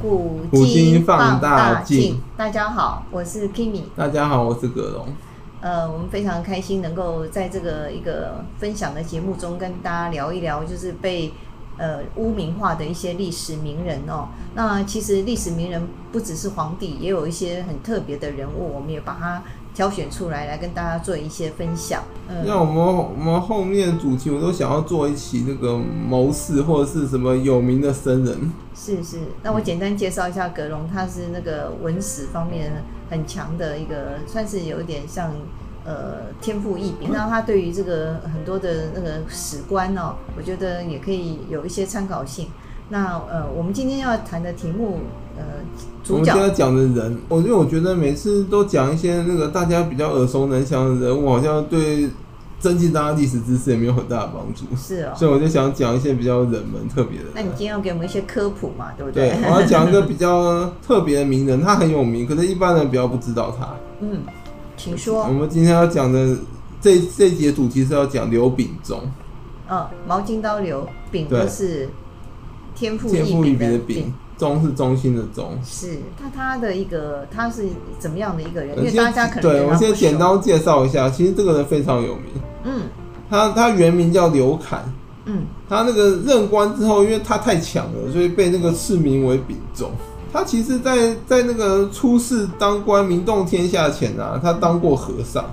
古今放大镜，大家好，我是 Kimi。大家好，我是葛龙。呃，我们非常开心能够在这个一个分享的节目中跟大家聊一聊，就是被呃污名化的一些历史名人哦。那其实历史名人不只是皇帝，也有一些很特别的人物，我们也把它。挑选出来来跟大家做一些分享。嗯，那我们我们后面主题我都想要做一期那个谋士或者是什么有名的僧人。是是，那我简单介绍一下格隆，他是那个文史方面很强的一个，算是有点像呃天赋异禀。那他对于这个很多的那个史观哦，我觉得也可以有一些参考性。那呃，我们今天要谈的题目。呃，主角我们现在讲的人，我因为我觉得每次都讲一些那个大家比较耳熟能详的人物，好像对增进大家历史知识也没有很大的帮助。是哦，所以我就想讲一些比较冷门、特别的。那你今天要给我们一些科普嘛，对不对？对，我要讲一个比较 特别的名人，他很有名，可是一般人比较不知道他。嗯，请说。我们今天要讲的这这节主题是要讲刘秉忠。嗯，毛巾刀刘秉就是天赋异禀的秉。忠是中心的中，是那他的一个他是怎么样的一个人？因为大家可能对我先简单介绍一下，其实这个人非常有名。嗯，他他原名叫刘侃。嗯，他那个任官之后，因为他太强了，所以被那个赐名为秉忠。他其实在，在在那个出世当官、名动天下前啊，他当过和尚。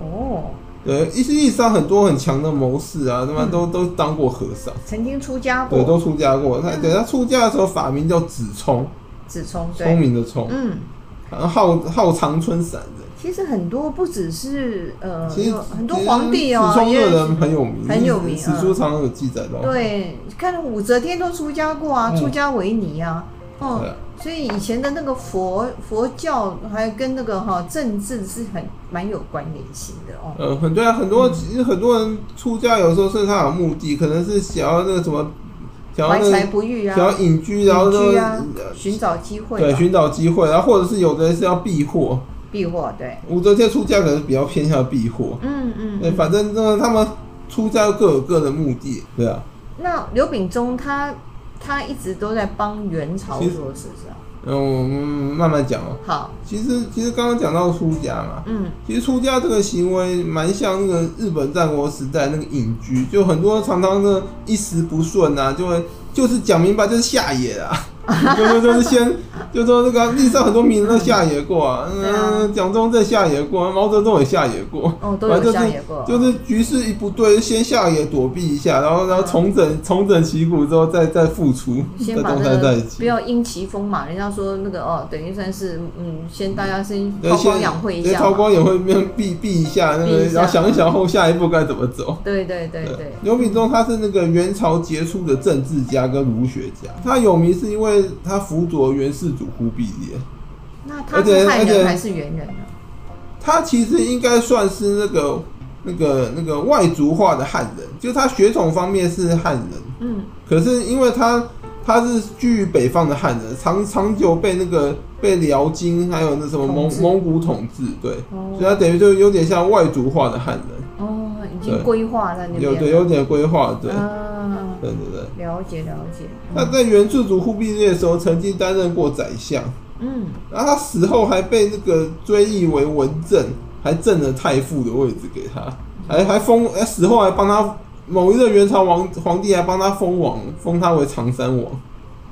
哦。对，历史上很多很强的谋士啊，他们都、嗯、都当过和尚，曾经出家过，对，都出家过。他对他出家的时候法名叫子聪，子聪，聪明的聪，嗯，然后号号长春散人。其实很多不只是呃，其实很多皇帝哦，子聪这个人很有名，很有名，史书常常有记载到。对，看武则天都出家过啊，嗯、出家为尼啊，哦、嗯。所以以前的那个佛佛教还跟那个哈政治是很蛮有关联性的哦。呃，很对啊很多其实很多人出家有时候是他有目的，可能是想要那个什么，想要怀才不遇啊，想要隐居，然后说寻找机会，对，寻找机会，然后或者是有的人是要避祸，避祸对。武则天出家可能比较偏向避祸，嗯嗯，对，反正那他们出家各有各的目的，对啊。那刘秉忠他。他一直都在帮元朝做事，是吧？嗯，我们慢慢讲哦。好，其实其实刚刚讲到出家嘛，嗯，其实出家这个行为蛮像那个日本战国时代那个隐居，就很多常常的一时不顺啊，就会就是讲明白就是下野啊。就就是先，就说那个历史上很多名人都下野过啊，嗯，蒋中正下野过，毛泽东也下野过，哦，都有下野过，就是局势一不对，先下野躲避一下，然后然后重整重整旗鼓之后再再复出，先把那个不要因其风嘛，人家说那个哦，等于算是嗯，先大家先韬光养晦一下，韬光养晦面避避一下那个，然后想一想后下一步该怎么走。对对对对，刘秉忠他是那个元朝杰出的政治家跟儒学家，他有名是因为。他辅佐元世祖忽必烈，那他是汉人还是元人呢？他其实应该算是那个、那个、那个外族化的汉人，就他血统方面是汉人，嗯，可是因为他他是居于北方的汉人，长长久被那个被辽金还有那什么蒙蒙古统治，对，哦、所以他等于就有点像外族化的汉人，哦，已经规划在那边，有对有点规划，对。啊对对对，了解了解。他在元世祖忽必烈的时候，曾经担任过宰相。嗯，然后他死后还被那个追忆为文正，还赠了太傅的位置给他，还还封，死后还帮他某一个元朝王皇帝还帮他封王，封他为长山王。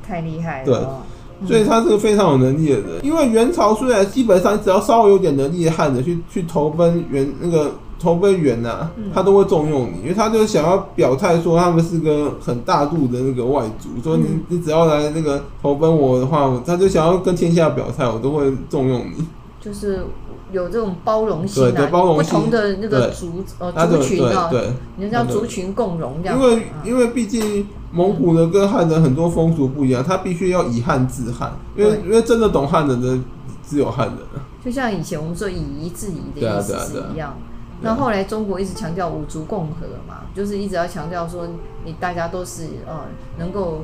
太厉害了。对，所以他是个非常有能力的人。因为元朝虽然基本上只要稍微有点能力的汉子去去投奔元那个。投奔元呐，他都会重用你，因为他就想要表态说他们是个很大度的那个外族，说你你只要来那个投奔我的话，他就想要跟天下表态，我都会重用你。就是有这种包容性，对包容性，不同的那个族呃族群啊，对，人家族群共荣这样。因为因为毕竟蒙古的跟汉人很多风俗不一样，他必须要以汉治汉，因为因为真的懂汉人的只有汉人。就像以前我们说以夷制夷的意思是一样。那后来中国一直强调五族共和嘛，就是一直要强调说你大家都是呃能够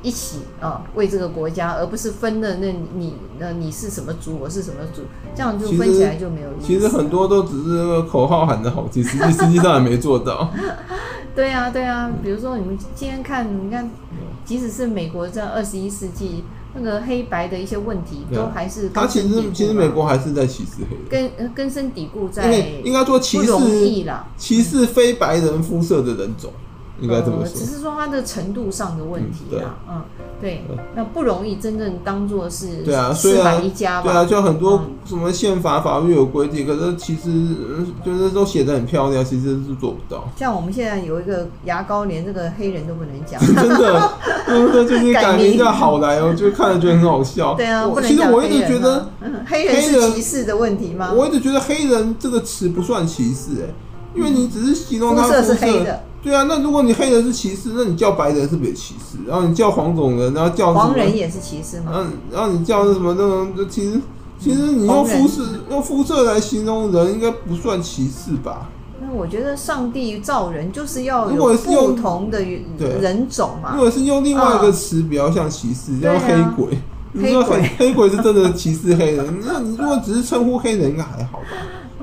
一起啊、呃、为这个国家，而不是分的那你那你是什么族，我是什么族，这样就分起来就没有意思。其实很多都只是口号喊得好听，实际实际上也没做到。对啊对啊，比如说你们今天看，你看，即使是美国在二十一世纪。那个黑白的一些问题都还是他其实其实美国还是在歧视黑人，根根深蒂固在，应该说歧视歧视非白人肤色的人种。应该怎么说？只是说它的程度上的问题啊，嗯，对，那不容易真正当做是对啊，四百一家吧，对啊，就很多什么宪法法律有规定，可是其实就是都写得很漂亮，其实是做不到。像我们现在有一个牙膏，连这个黑人都不能讲，真的，真的就是改名叫好来哦，就看着觉得很好笑。对啊，其实我一直觉得黑人是歧视的问题吗？我一直觉得黑人这个词不算歧视，哎，因为你只是形容他肤色是黑的。对啊，那如果你黑人是歧视，那你叫白人是不是也歧视？然后你叫黄种人，然后叫黄人也是歧视吗？嗯，然后你叫什么那种，其实其实你用肤色用肤色来形容人，应该不算歧视吧？那我觉得上帝造人就是要有不同的人种嘛。如果是用另外一个词比较像歧视，叫黑鬼。你说黑黑鬼是真的歧视黑人？那你如果只是称呼黑人，应该还好吧？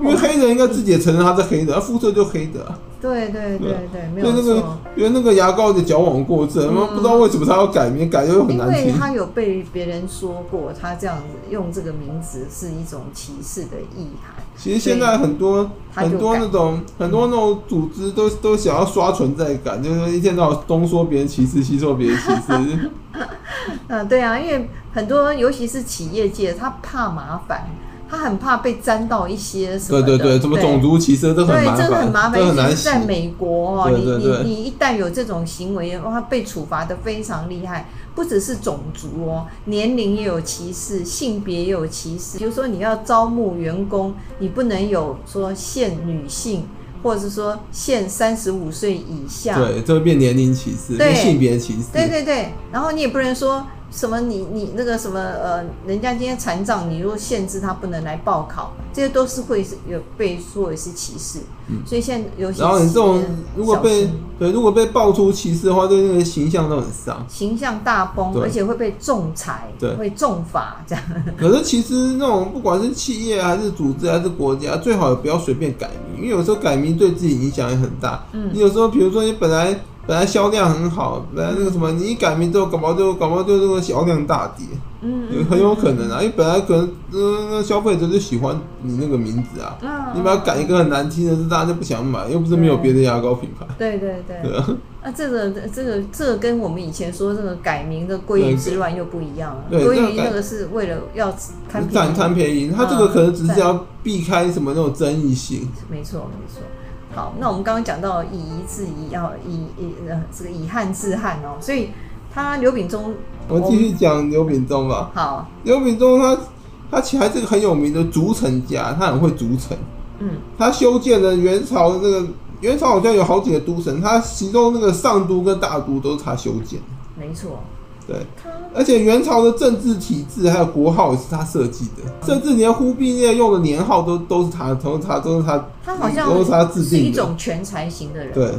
因为黑人应该自己也承认他是黑的，他肤色就黑的。对对对对，没有错。那个，因为那个牙膏的矫枉过正，嗯、不知道为什么他要改名，改又很难听。因为他有被别人说过，他这样子用这个名字是一种歧视的意涵。其实现在很多很多那种很多那种组织都都想要刷存在感，就是一天到晚东说别人歧视，西说别人歧视。嗯，对啊，因为很多尤其是企业界，他怕麻烦。他很怕被沾到一些什么？对对对，什么种族歧视都很麻烦，对，这个很麻烦。尤其是在美国哦，你你你一旦有这种行为，哇，被处罚的非常厉害。不只是种族哦，年龄也有歧视，性别也有歧视。比如说你要招募员工，你不能有说限女性，或者是说限三十五岁以下。对，这会变年龄歧视，变性别歧视。对对对，然后你也不能说。什么你？你你那个什么呃，人家今天残障，你如果限制他不能来报考，这些都是会是有被说为是歧视。嗯，所以现在有些然后你这种如果被对如果被爆出歧视的话，对那个形象都很伤，形象大崩，而且会被仲裁，对，会重罚这样。可是其实那种不管是企业还是组织还是国家，最好也不要随便改名，因为有时候改名对自己影响也很大。嗯，你有时候比如说你本来。本来销量很好，本来那个什么，你一改名之后，搞不好就搞不好就这个销量大跌，嗯，嗯，很有可能啊，因为本来可能那消费者就喜欢你那个名字啊，嗯，你把它改一个很难听的，是大家就不想买，又不是没有别的牙膏品牌，对对对，对啊，啊，这个这个这个跟我们以前说这个改名的鲑鱼之乱又不一样了，鲑鱼那个是为了要贪占贪便宜，他这个可能只是要避开什么那种争议性，没错没错。好，那我们刚刚讲到以夷制夷，要以以呃这个以汉治汉哦，所以他刘秉忠，我继续讲刘秉忠吧。好，刘秉忠他他其实还是个很有名的筑城家，他很会筑城。嗯，他修建了元朝那个元朝好像有好几个都城，他其中那个上都跟大都都是他修建。没错。对，而且元朝的政治体制还有国号也是他设计的，甚至连忽必烈用的年号都都是他，都是他，都是他，他好像都是他制定的，是一种全才型的人，对，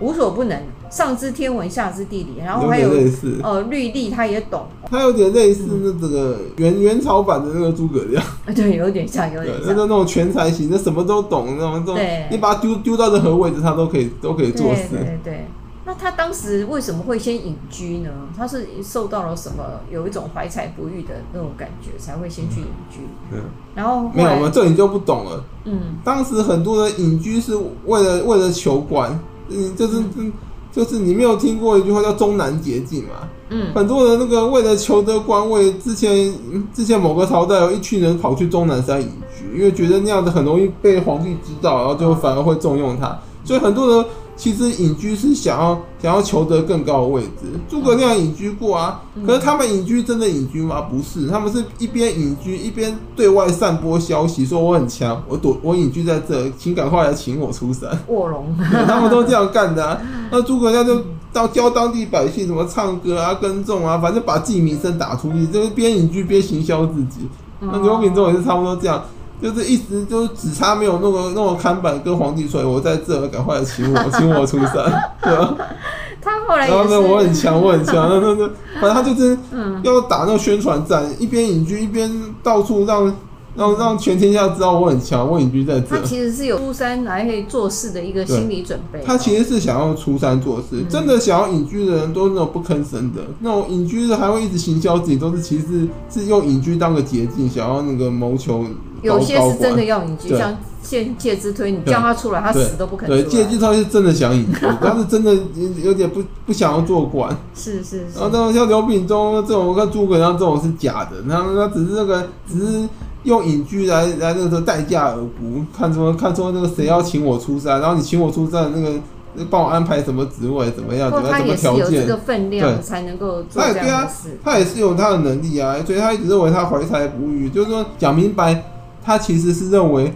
无所不能，上知天文，下知地理，然后还有，有类似。呃律历他也懂，他有点类似那这个元元朝版的那个诸葛亮，对，有点像，有点像，那那种全才型，那什么都懂，那种对，你把他丢丢到任何位置，他都可以都可以做事，对对对。那他当时为什么会先隐居呢？他是受到了什么，有一种怀才不遇的那种感觉，才会先去隐居。嗯，然后没有吗？这你就不懂了。嗯，当时很多人隐居是为了为了求官，嗯，就是嗯，就是你没有听过一句话叫“终南捷径”嘛？嗯，很多人那个为了求得官位，之前之前某个朝代有一群人跑去终南山隐居，因为觉得那样子很容易被皇帝知道，然后就反而会重用他，所以很多人。其实隐居是想要想要求得更高的位置。诸葛亮隐居过啊，可是他们隐居真的隐居吗？不是，他们是一边隐居一边对外散播消息，说我很强，我躲我隐居在这，请赶快来请我出山。卧龙，他们都这样干的啊。那诸葛亮就到教当地百姓什么唱歌啊、耕种啊，反正把自己名声打出去，就是边隐居边行销自己。那刘秉忠也是差不多这样。就是一直就只差没有那个那个看板跟皇帝说，我在这，赶快来请我，请我出山，对吧？他后来然后呢，我很强，我很强，那那那，反正他就是要打那个宣传战，一边隐居一边到处让让让全天下知道我很强，我隐居在这。他其实是有出山来可以做事的一个心理准备。他其实是想要出山做事，嗯、真的想要隐居的人都是那种不吭声的，那种隐居的还会一直行销自己，都是其实，是用隐居当个捷径，想要那个谋求。有些是真的要隐居，像借借之推，你叫他出来，他死都不肯出来。对，借之推是真的想隐居，他是真的有点不不想要做官。是是是。然后这种像刘秉忠这种，跟诸葛亮这种是假的，他他只是那个只是。用隐居来来那个待价而沽，看说看说那个谁要请我出山，然后你请我出山，那个帮我安排什么职位，怎么样，怎么样，什么条件，有这个分量才能够做这样的事。对啊，他也是有他的能力啊，所以他一直认为他怀才不遇，就是说讲明白，他其实是认为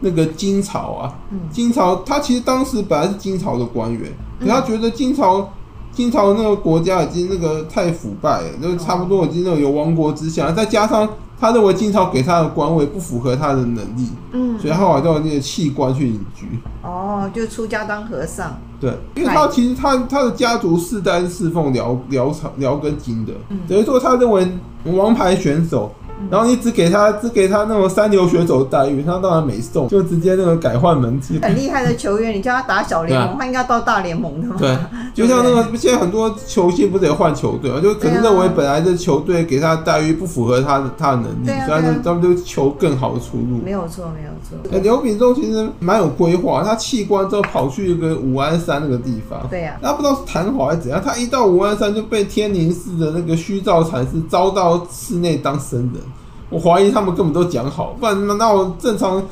那个金朝啊，金朝他其实当时本来是金朝的官员，可他觉得金朝金朝那个国家已经那个太腐败了，就差不多已经那种有亡国之相，再加上。他认为金朝给他的官位不符合他的能力，嗯，所以他后来就那个弃官去隐居。哦，就出家当和尚。对，因为他其实他他的家族世代是侍奉辽辽朝辽根金的，嗯，等于说他认为王牌选手。然后你只给他只给他那种三流选手待遇，他当然没送，就直接那个改换门籍。很厉害的球员，你叫他打小联盟，啊、他应该到大联盟的嘛。对，就像那个现在很多球星不是也换球队嘛，就可能认为本来的球队给他的待遇不符合他的他的能力，所以他们就求更好的出路。没有错，没有错。刘秉忠其实蛮有规划，他弃官之后跑去一个武安山那个地方。对呀、啊。他不知道是谈好还是怎样，他一到武安山就被天宁寺的那个虚照禅师招到寺内当僧人。我怀疑他们根本都讲好，不然难道正常？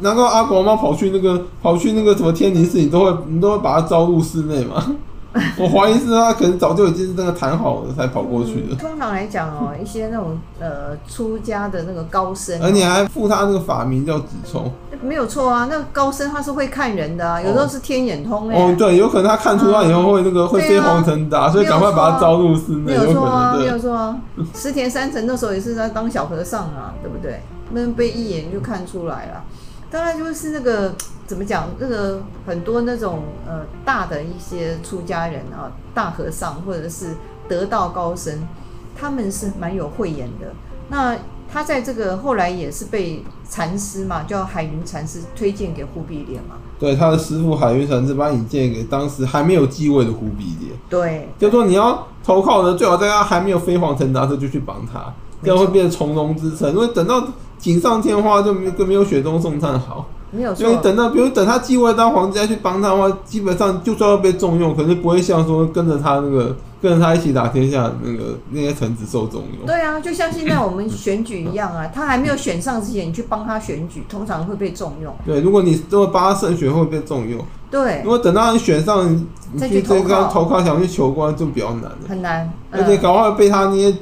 难道阿广妈跑去那个跑去那个什么天宁寺，你都会你都会把他招入室内吗？我怀疑是他可能早就已经是那个谈好了才跑过去的。嗯、通常来讲哦，一些那种呃出家的那个高僧，而你还附他那个法名叫子聪，没有错啊。那个高僧他是会看人的、啊，有时候是天眼通哎、欸。哦，对，有可能他看出他以后会那个、嗯、会飞黄腾达，啊、所以赶快把他招入寺内。没有错啊，没有错啊。石田三成那时候也是在当小和尚啊，对不对？那被一眼就看出来了。当然就是那个怎么讲，那个很多那种呃大的一些出家人啊，大和尚或者是得道高僧，他们是蛮有慧眼的。那他在这个后来也是被禅师嘛，叫海云禅师推荐给忽必烈嘛。对，他的师傅海云禅师把引荐给当时还没有继位的忽必烈。对，就说你要投靠的，最好在他还没有飞黄腾达时就去帮他，这样会变成从容之臣。因为等到锦上添花就没就没有雪中送炭好，没有错。所以等到比如等他继位当皇帝再去帮他的话，基本上就算要被重用，可是不会像说跟着他那个跟着他一起打天下那个那些臣子受重用。对啊，就像现在我们选举一样啊，他还没有选上之前，你去帮他选举，通常会被重用。对，如果你如果帮他胜选会被重用。对，如果等到你选上，你去这个投靠想去求官就比较难了，很难，而且搞不好被他那些。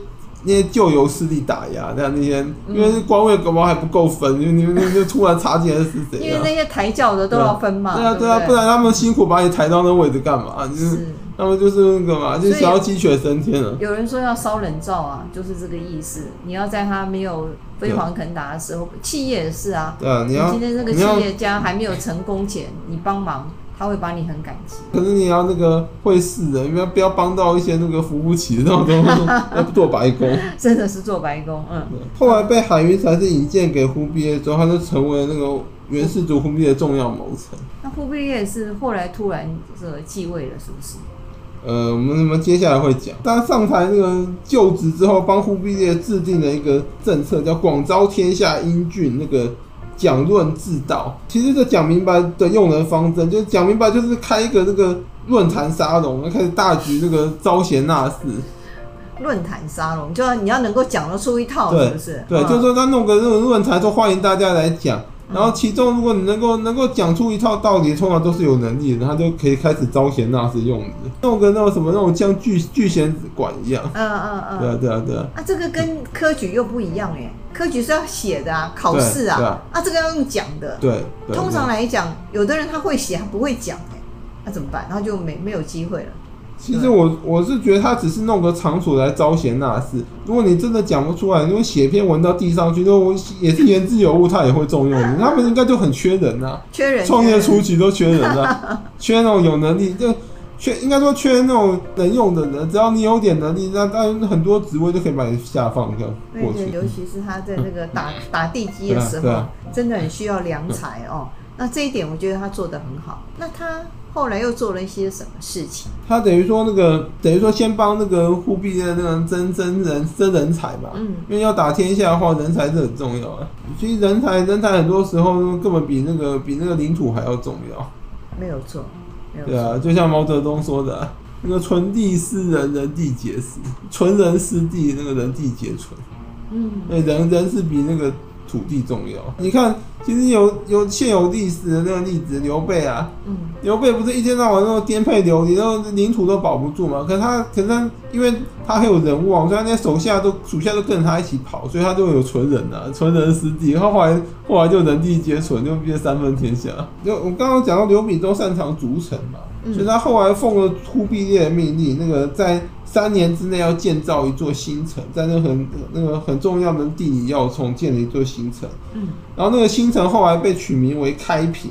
那些旧有势力打压，那样那些，因为官位搞不好还不够分，因为你们那就突然插进来是谁？因为那些抬轿的都要分嘛。对啊，对啊，不然他们辛苦把你抬到那位置干嘛？就是他们就是那个嘛，就想要鸡犬升天了。有人说要烧人灶啊，就是这个意思。你要在他没有飞黄腾达的时候，企业也是啊。对啊，你要今天这个企业家还没有成功前，你帮忙。他会把你很感激，可是你要那个会试的，因为不要帮到一些那个扶不起的那种东西，要做白工，真的是做白工。嗯，后来被海云禅师引荐给忽必烈之后，他就成为那个元世祖忽必烈的重要谋臣。那忽必烈是后来突然这个继位了，是不是？呃，我们我们接下来会讲，他上台那个就职之后，帮忽必烈制定了一个政策，叫广招天下英俊那个。讲论治道，其实这讲明白的用人方针，就是讲明白，就是开一个这个论坛沙龙，开始大举这个招贤纳士。论坛沙龙，就要你要能够讲得出一套，是不是？对，就是说他弄个这种论坛，说欢迎大家来讲。然后其中，如果你能够能够讲出一套道理，通常都是有能力的，他就可以开始招贤纳士用的，弄个那种什么那种像聚聚贤馆一样。嗯嗯嗯。对啊对啊对啊。啊，这个跟科举又不一样哎，科举是要写的啊，考试啊。啊，这个要用讲的。对。通常来讲，有的人他会写，他不会讲哎，那怎么办？然后就没没有机会了。其实我我是觉得他只是弄个场所来招贤纳士。如果你真的讲不出来，因为写篇文到地上去，都也是言之有物，他也会重用你。他们应该就很缺人呐、啊，缺人，创业初期都缺人啊，缺那种有能力就缺应该说缺那种能用的人，只要你有点能力，那当然很多职位都可以把你下放掉过去。对，尤其是他在那个打打地基的时候，啊啊、真的很需要良才哦。那这一点我觉得他做的很好。那他后来又做了一些什么事情？他等于说那个等于说先帮那个忽必烈那个增增人增人才吧，嗯，因为要打天下的话，人才是很重要的。其实人才人才很多时候根本比那个比那个领土还要重要。没有错。对啊，就像毛泽东说的，啊，那个“存地是人，人地皆是；存人是地，那个人地皆存。”嗯，对人人是比那个土地重要。你看，其实有有现有历史的那个例子，刘备啊，嗯，刘备不是一天到晚都颠沛流离，然后领土都保不住嘛？可是他，可是他，因为他很有人望，所以他那些手下都属下都跟着他一起跑，所以他就有存人啊，存人师弟。然后后来后来就人地皆存，就变三分天下。就我刚刚讲到刘秉忠擅长逐城嘛，嗯、所以他后来奉了忽必烈的命令，那个在。三年之内要建造一座新城，在那很那个很重要的地理要冲建了一座新城。嗯，然后那个新城后来被取名为开平。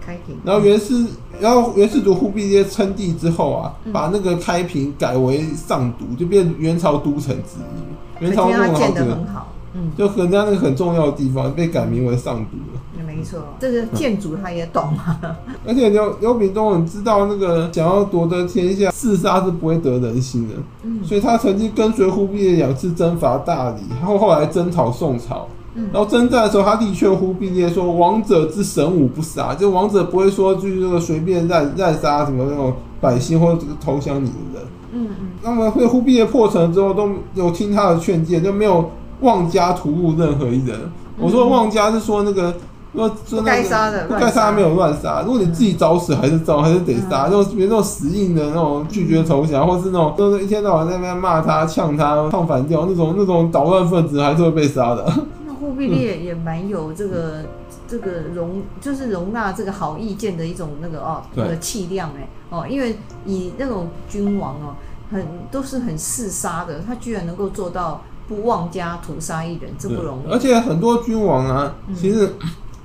开平。然后元世，然后元世祖忽必烈称帝之后啊，嗯、把那个开平改为上都，就变元朝都城之一。元朝弄得好，很好。嗯，就人家那个很重要的地方被改名为上都了。没错，这个建筑他也懂啊。而且刘刘秉忠很知道那个想要夺得天下，弑杀是不会得人心的。嗯，所以他曾经跟随忽必烈两次征伐大理，然后后来征讨宋朝。嗯，然后征战的时候，他力劝忽必烈说：“王者之神武不杀，就王者不会说就是那个随便滥滥杀什么那种百姓或者投降你的人。”嗯嗯。那么会忽必烈破城之后，都有听他的劝谏，就没有妄加屠戮任何一人。我说妄加是说那个。说不该杀的，不该杀没有乱杀。如果你自己找死，还是找，还是得杀。就比如那种死硬的那种拒绝投降，或是那种就是一天到晚在那边骂他、呛他、唱反调那种那种捣乱分子，还是会被杀的。那忽必烈也蛮有这个这个容，就是容纳这个好意见的一种那个哦，那个气量哎哦，因为以那种君王哦，很都是很嗜杀的，他居然能够做到不妄加屠杀一人，这不容易。而且很多君王啊，其实。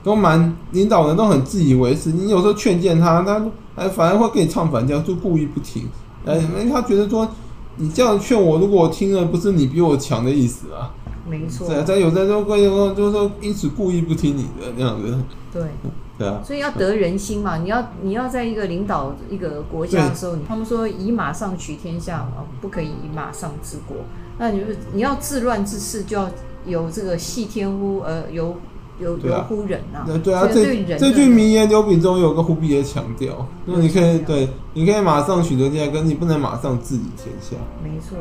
都蛮领导人都很自以为是，你有时候劝谏他，他哎反而会跟你唱反调，就故意不听。哎，因为他觉得说你这样劝我，如果我听了，不是你比我强的意思啊。没错。在在有的时候会说，就是说因此故意不听你的那样子。对。对啊。所以要得人心嘛，你要你要在一个领导一个国家的时候，他们说以马上取天下嘛，不可以以马上治国。那你就是你要治乱治世，就要有这个系天乎呃由由由乎人啊？对啊，这这句名言，刘秉忠有个忽必烈强调，那你可以对，你可以马上取得天下，可是你不能马上治理天下。没错，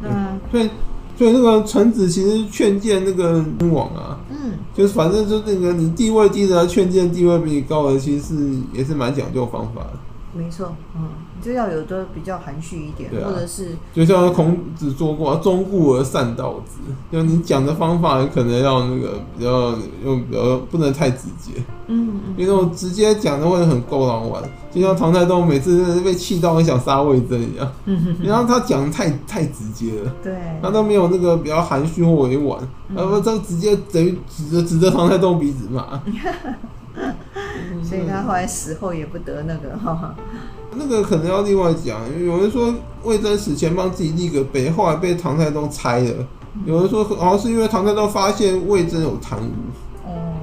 那所以所以那个臣子其实劝谏那个君王啊，嗯，就是反正就那个你地位低的劝谏地位比你高的，其实是也是蛮讲究方法的。没错，嗯，就要有的比较含蓄一点，啊、或者是就像孔子说过，“忠固而善道之”，就你讲的方法可能要那个比较用比较不能太直接，嗯嗯，因为我直接讲的会很勾狼玩，就像唐太宗每次被气到很想杀魏征一样，嗯哼，然后他讲太太直接了，对，他都没有那个比较含蓄或委婉，然后这直接等于指着指着唐太宗鼻子骂。所以他后来死后也不得那个哈，那个可能要另外讲。有人说魏征死前帮自己立个碑，后来被唐太宗拆了。有人说好像是因为唐太宗发现魏征有贪污。哦，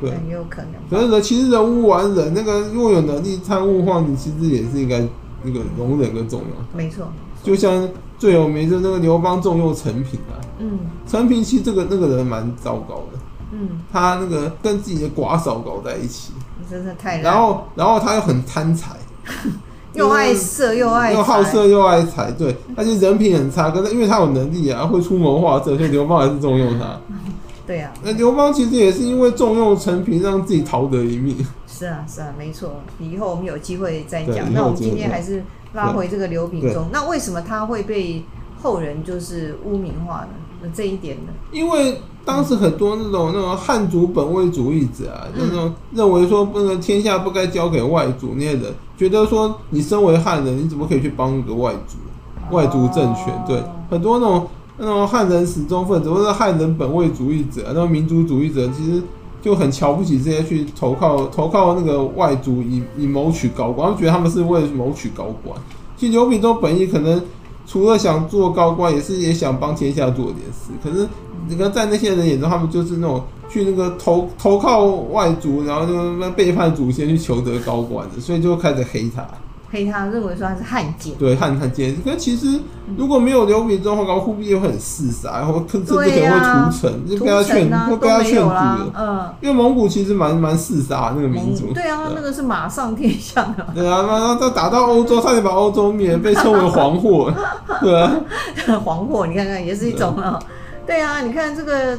对，很有可能。可是其实人无完人，那个如果有能力贪污的话，你其实也是应该那个容忍跟重用。没错。就像最有名的那个刘邦重用陈平啊。嗯。陈平其实这个那个人蛮糟糕的。嗯，他那个跟自己的寡嫂搞在一起，真的太……然后，然后他又很贪财，又爱色又爱又好色又爱财，对，他就人品很差。可是因为他有能力啊，会出谋划策，所以刘邦还是重用他。对啊，那刘邦其实也是因为重用陈平，让自己逃得一命。是啊，是啊，没错。以后我们有机会再讲。那我们今天还是拉回这个刘秉忠。那为什么他会被后人就是污名化呢？那这一点呢？因为。当时很多那种那种汉族本位主义者啊，那种认为说不能天下不该交给外族那些人，觉得说你身为汉人，你怎么可以去帮一个外族、外族政权？对，很多那种那种汉人始终分子或者汉人本位主义者、那种民族主义者，其实就很瞧不起这些去投靠投靠那个外族以以谋取高官，他们觉得他们是为了谋取高官。其实刘秉忠本意可能除了想做高官，也是也想帮天下做点事。可是你看，在那些人眼中，他们就是那种去那个投投靠外族，然后就背叛祖先去求得高官的，所以就开始黑他。黑他认为说他是汉奸，对汉汉奸。可其实如果没有刘秉忠的话，搞忽必烈会很嗜杀，然后甚至可能会屠城，啊、就被他劝，啊、会被他劝阻的。嗯，因为蒙古其实蛮蛮嗜杀那个民族。对啊，那个是马上天下的。对啊，然后他打到欧洲，差点把欧洲灭，被称为黄祸。对啊，黄祸，你看看也是一种啊。对啊，你看这个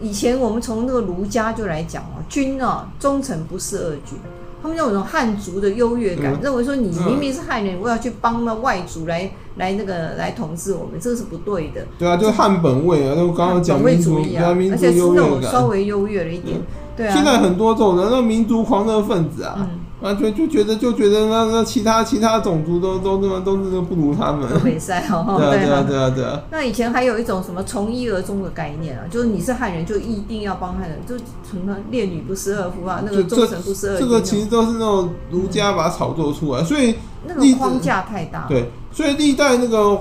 以前我们从那个儒家就来讲哦，君啊忠诚不是二君。他们有种汉族的优越感，嗯、认为说你明明是汉人，嗯、我要去帮那外族来来那个来统治我们，这个是不对的。对啊，就是汉本位啊，就刚刚讲民族啊，而且是那种稍微优越了一点。嗯、对啊，现在很多这种人，那民族狂热分子啊。嗯完全就觉得就觉得那那其他其他种族都都都都是不如他们，没赛哦，对啊对啊对啊对啊。那以前还有一种什么从一而终的概念啊，就是你是汉人就一定要帮汉人，就什么烈女不侍二夫啊，那个忠臣不侍二君。这个其实都是那种儒家把它炒作出来，所以那个框架太大。对。所以历代那个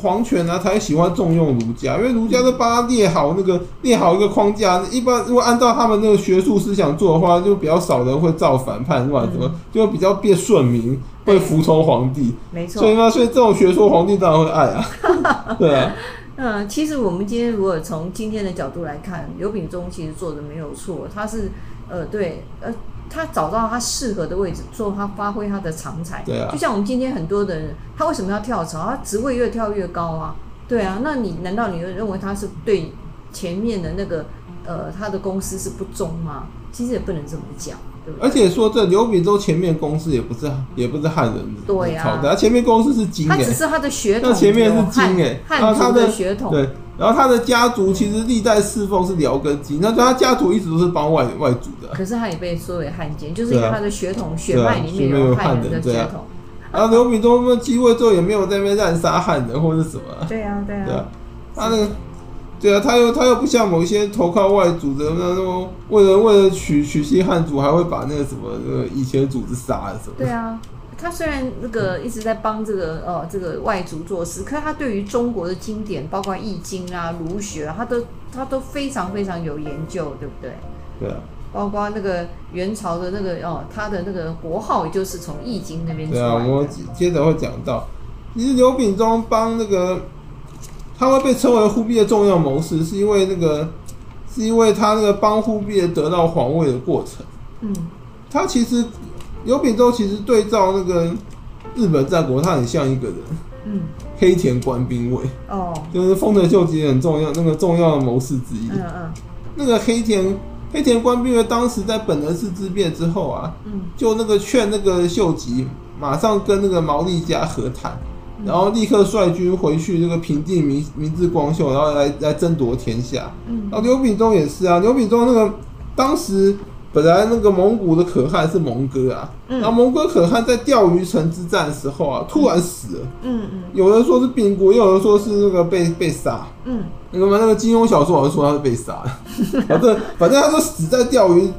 皇权啊，才喜欢重用儒家，因为儒家都帮他列好那个列好一个框架。一般如果按照他们那个学术思想做的话，就比较少人会造反叛乱，什么就比较变顺民，会服从皇帝。没错。所以呢，所以这种学说，皇帝当然会爱啊。对啊。嗯，其实我们今天如果从今天的角度来看，刘秉忠其实做的没有错，他是呃对呃。他找到他适合的位置，做他发挥他的长才。对啊，就像我们今天很多的人，他为什么要跳槽？他职位越跳越高啊。对啊，那你难道你认为他是对前面的那个呃他的公司是不忠吗？其实也不能这么讲，对不对？而且说这刘秉忠前面公司也不是也不是汉人对啊，他前面公司是金，他只是他的血统，那前面是金哎，汉族的血统对。然后他的家族其实历代侍奉是辽根基，那他家族一直都是帮外外族的。可是他也被说为汉奸，就是因为他的血统、啊、血脉里面有汉人的血统。然后刘秉忠那继位之后也没有在那边滥杀汉人或者什么。对啊，对啊。对啊，他那个，对啊，他又他又不像某些投靠外族的那种，为了为了娶娶妻汉族，还会把那个什么那个以前的主子杀了什么。对啊。他虽然那个一直在帮这个呃这个外族做事，可是他对于中国的经典，包括《易经》啊、儒学啊，他都他都非常非常有研究，对不对？对啊。包括那个元朝的那个哦，他的那个国号，也就是从《易经》那边出来的。对啊，我接着会讲到，其实刘秉忠帮那个，他会被称为忽必烈重要谋士，是因为那个是因为他那个帮忽必烈得到皇位的过程。嗯。他其实。刘秉忠其实对照那个日本战国，他很像一个人，嗯，黑田官兵卫，哦，就是丰臣秀吉很重要那个重要的谋士之一，嗯嗯，那个黑田黑田官兵卫当时在本能寺之变之后啊，嗯，就那个劝那个秀吉马上跟那个毛利家和谈，然后立刻率军回去那个平定明明治光秀，然后来来争夺天下，嗯，然后刘秉忠也是啊，刘秉忠那个当时。本来那个蒙古的可汗是蒙哥啊，嗯、然后蒙哥可汗在钓鱼城之战的时候啊，突然死了。嗯嗯，有人说是病故，又有人说是那个被被杀。嗯，那个嘛，那个金庸小说好像说他是被杀的。反正反正他说死在钓鱼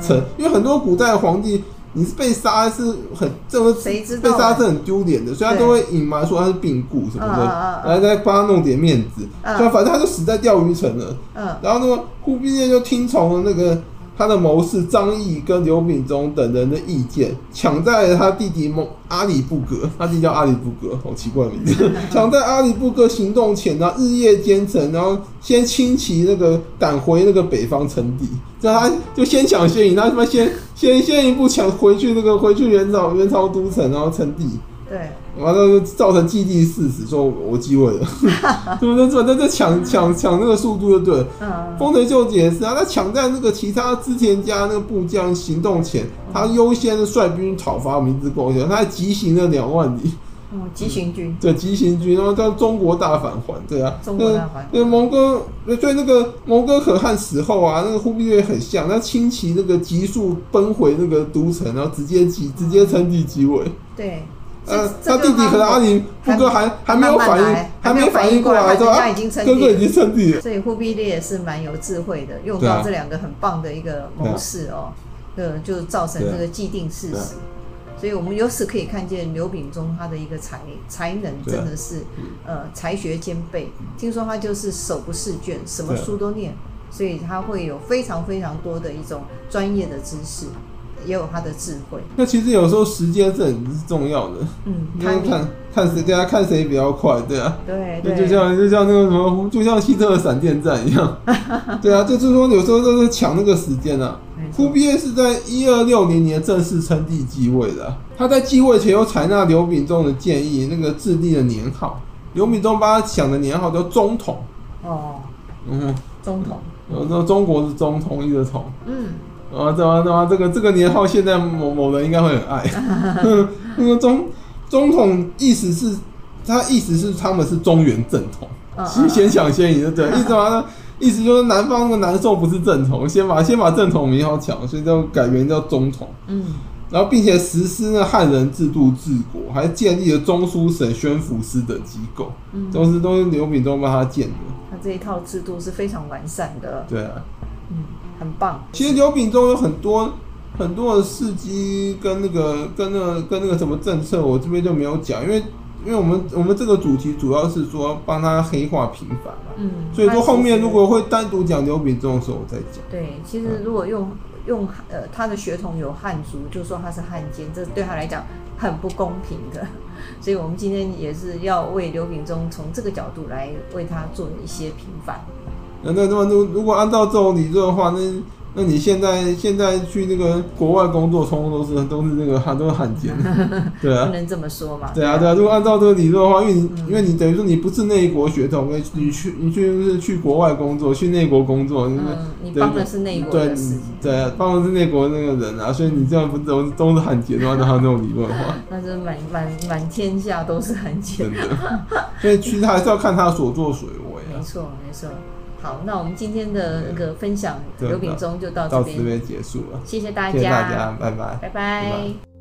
城，嗯、因为很多古代的皇帝，你是被杀是很这个被杀是很丢脸的，所以他都会隐瞒说他是病故什么的，来再帮他弄点面子。就反正他就死在钓鱼城了。嗯，然后那个忽必烈就听从了那个。他的谋士张毅跟刘秉忠等人的意见，抢在了他弟弟蒙阿里不哥，他弟叫阿里不哥，好奇怪的名字。抢在阿里不哥行动前，呢日夜兼程，然后先轻骑那个赶回那个北方称帝，这他就先抢先赢，他他妈先先先一步抢回去那个回去元朝元朝都城，然后称帝。对，完了造成继帝四死，说我继位了，对不对？反正这抢抢抢那个速度就对了。嗯，丰臣秀吉也是啊，他抢在那个其他织田家那个部将行动前，他优先率兵讨伐明治光秀，他还急行了两万里。嗯，急行军。对，急行军，然后叫中国大返还，对啊。中国大返。那蒙哥，对那个蒙哥可汗死后啊，那个忽必烈很像，他轻骑那个急速奔回那个都城，然后直接继直接称帝即位。对。呃，他弟弟可能阿里不哥还还没有反应，还没有反应过来，说啊，哥哥已经称帝了。所以忽必烈也是蛮有智慧的，用到这两个很棒的一个谋士哦，呃，就造成这个既定事实。所以我们由此可以看见刘秉忠他的一个才才能真的是，呃，才学兼备。听说他就是手不释卷，什么书都念，所以他会有非常非常多的一种专业的知识。也有他的智慧。那其实有时候时间是很重要的。嗯，看看看谁，大家看谁比较快，对啊。对对。就像就像那个什么，就像希特勒闪电战一样。对啊，就是说有时候就是抢那个时间啊。忽必烈是在一二六零年正式称帝继位的。他在继位前又采纳刘秉忠的建议，那个制定的年号。刘秉忠帮他想的年号叫中统。哦。嗯。中统。呃，那中国是中统一的统。嗯。啊，怎么怎么，这个这个年号现在某某人应该会很爱。那个中中统意思是，他意思是他们是中原正统，先先抢先赢，对，意思嘛，意思就是南方的南宋不是正统，先把先把正统名号抢，所以就改名叫中统。嗯，然后并且实施了汉人制度治国，还建立了中书省宣抚司等机构，嗯，都是都是刘秉忠帮他建的。他这一套制度是非常完善的。对啊。嗯。很棒。其实刘秉忠有很多很多的事迹跟那个跟那个跟那个什么政策，我这边就没有讲，因为因为我们我们这个主题主要是说帮他黑化平反嘛，嗯，所以说后面如果会单独讲刘秉忠的时候我再讲。对，其实如果用用呃他的血统有汉族，就说他是汉奸，这对他来讲很不公平的，所以我们今天也是要为刘秉忠从这个角度来为他做一些平反。那那如如果按照这种理论的话，那那你现在现在去那个国外工作，通通都是都是那个汉都是汉奸，对啊，不能这么说嘛。对啊对啊，如果按照这个理论的话，因为你、嗯、因为你等于说你不是内国血统，你去你去是去国外工作，去内国工作，嗯，你帮的是内国的事对对啊，帮的是内国那个人啊，所以你这样不都都是汉奸的话，那他那种理论的话，那是满满满天下都是汉奸，的。所以其实还是要看他所作所为啊。没错没错。好，那我们今天的那个分享刘秉忠就到这边这边结束了，谢谢大家，谢谢大家，拜拜，拜拜。拜拜。